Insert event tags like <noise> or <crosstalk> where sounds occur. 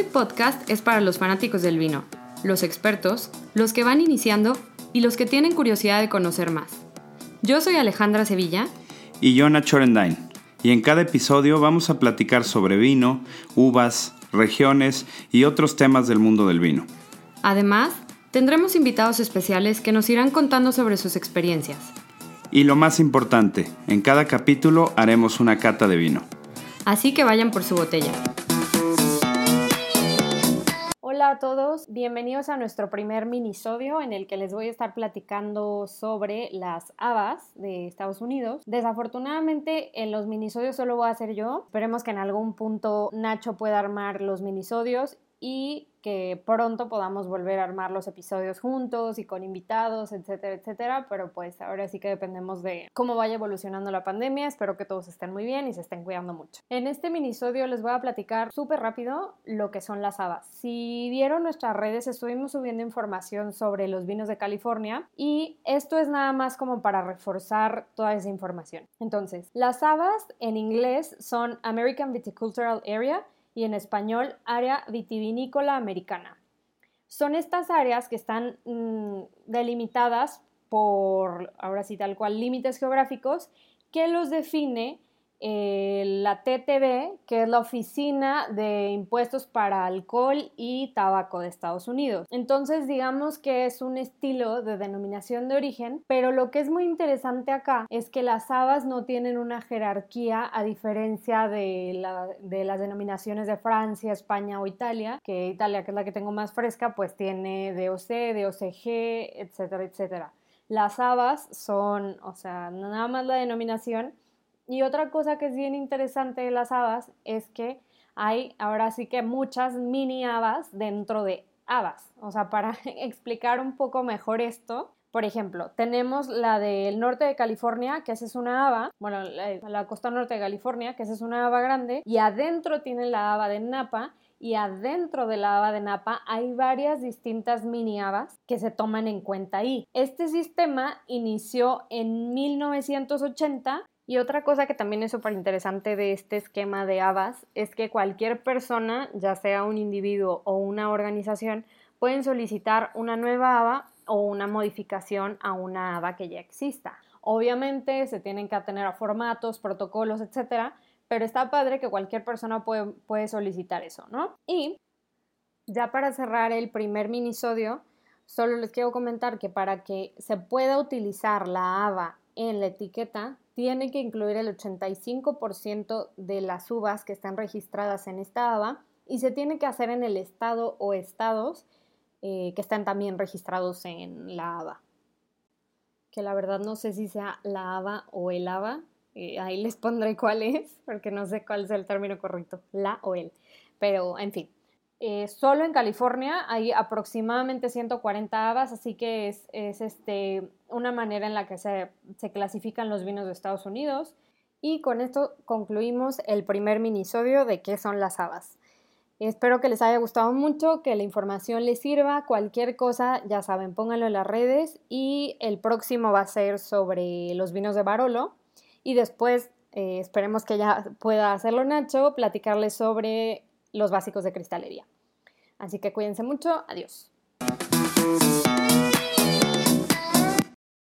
Habit Podcast es para los fanáticos del vino, los expertos, los que van iniciando y los que tienen curiosidad de conocer más. Yo soy Alejandra Sevilla. Y yo Nacho Y en cada episodio vamos a platicar sobre vino, uvas, regiones y otros temas del mundo del vino. Además, tendremos invitados especiales que nos irán contando sobre sus experiencias. Y lo más importante, en cada capítulo haremos una cata de vino. Así que vayan por su botella. Hola a todos, bienvenidos a nuestro primer minisodio en el que les voy a estar platicando sobre las habas de Estados Unidos. Desafortunadamente en los minisodios solo voy a ser yo, esperemos que en algún punto Nacho pueda armar los minisodios y que pronto podamos volver a armar los episodios juntos y con invitados, etcétera, etcétera, pero pues ahora sí que dependemos de cómo vaya evolucionando la pandemia, espero que todos estén muy bien y se estén cuidando mucho. En este minisodio les voy a platicar súper rápido lo que son las habas. Si vieron nuestras redes, estuvimos subiendo información sobre los vinos de California y esto es nada más como para reforzar toda esa información. Entonces, las habas en inglés son American Viticultural Area, y en español área vitivinícola americana. Son estas áreas que están mm, delimitadas por, ahora sí tal cual, límites geográficos que los define eh, la TTB, que es la Oficina de Impuestos para Alcohol y Tabaco de Estados Unidos. Entonces, digamos que es un estilo de denominación de origen, pero lo que es muy interesante acá es que las habas no tienen una jerarquía a diferencia de, de las denominaciones de Francia, España o Italia, que Italia, que es la que tengo más fresca, pues tiene DOC, DOCG, etcétera, etcétera. Las habas son, o sea, nada más la denominación, y otra cosa que es bien interesante de las habas es que hay ahora sí que muchas mini habas dentro de habas. O sea, para <laughs> explicar un poco mejor esto, por ejemplo, tenemos la del norte de California, que esa es una haba, bueno, la, costa norte de California, que esa es una haba grande, y adentro tiene la haba de Napa, y adentro de la haba de Napa hay varias distintas mini habas que se toman en cuenta ahí. Este sistema inició en 1980 y otra cosa que también es súper interesante de este esquema de habas es que cualquier persona, ya sea un individuo o una organización, pueden solicitar una nueva ABA o una modificación a una ABA que ya exista. Obviamente se tienen que atener a formatos, protocolos, etcétera, pero está padre que cualquier persona puede solicitar eso, ¿no? Y ya para cerrar el primer minisodio, solo les quiero comentar que para que se pueda utilizar la ABA en la etiqueta, tiene que incluir el 85% de las uvas que están registradas en esta ABA y se tiene que hacer en el estado o estados eh, que están también registrados en la ABA. Que la verdad no sé si sea la ABA o el ABA, eh, ahí les pondré cuál es, porque no sé cuál es el término correcto, la o el. Pero, en fin, eh, solo en California hay aproximadamente 140 habas, así que es, este, una manera en la que se, se, clasifican los vinos de Estados Unidos. Y con esto concluimos el primer minisodio de qué son las habas. Espero que les haya gustado mucho, que la información les sirva. Cualquier cosa, ya saben, pónganlo en las redes. Y el próximo va a ser sobre los vinos de Barolo. Y después, eh, esperemos que ya pueda hacerlo Nacho, platicarles sobre los básicos de cristalería. Así que cuídense mucho, adiós.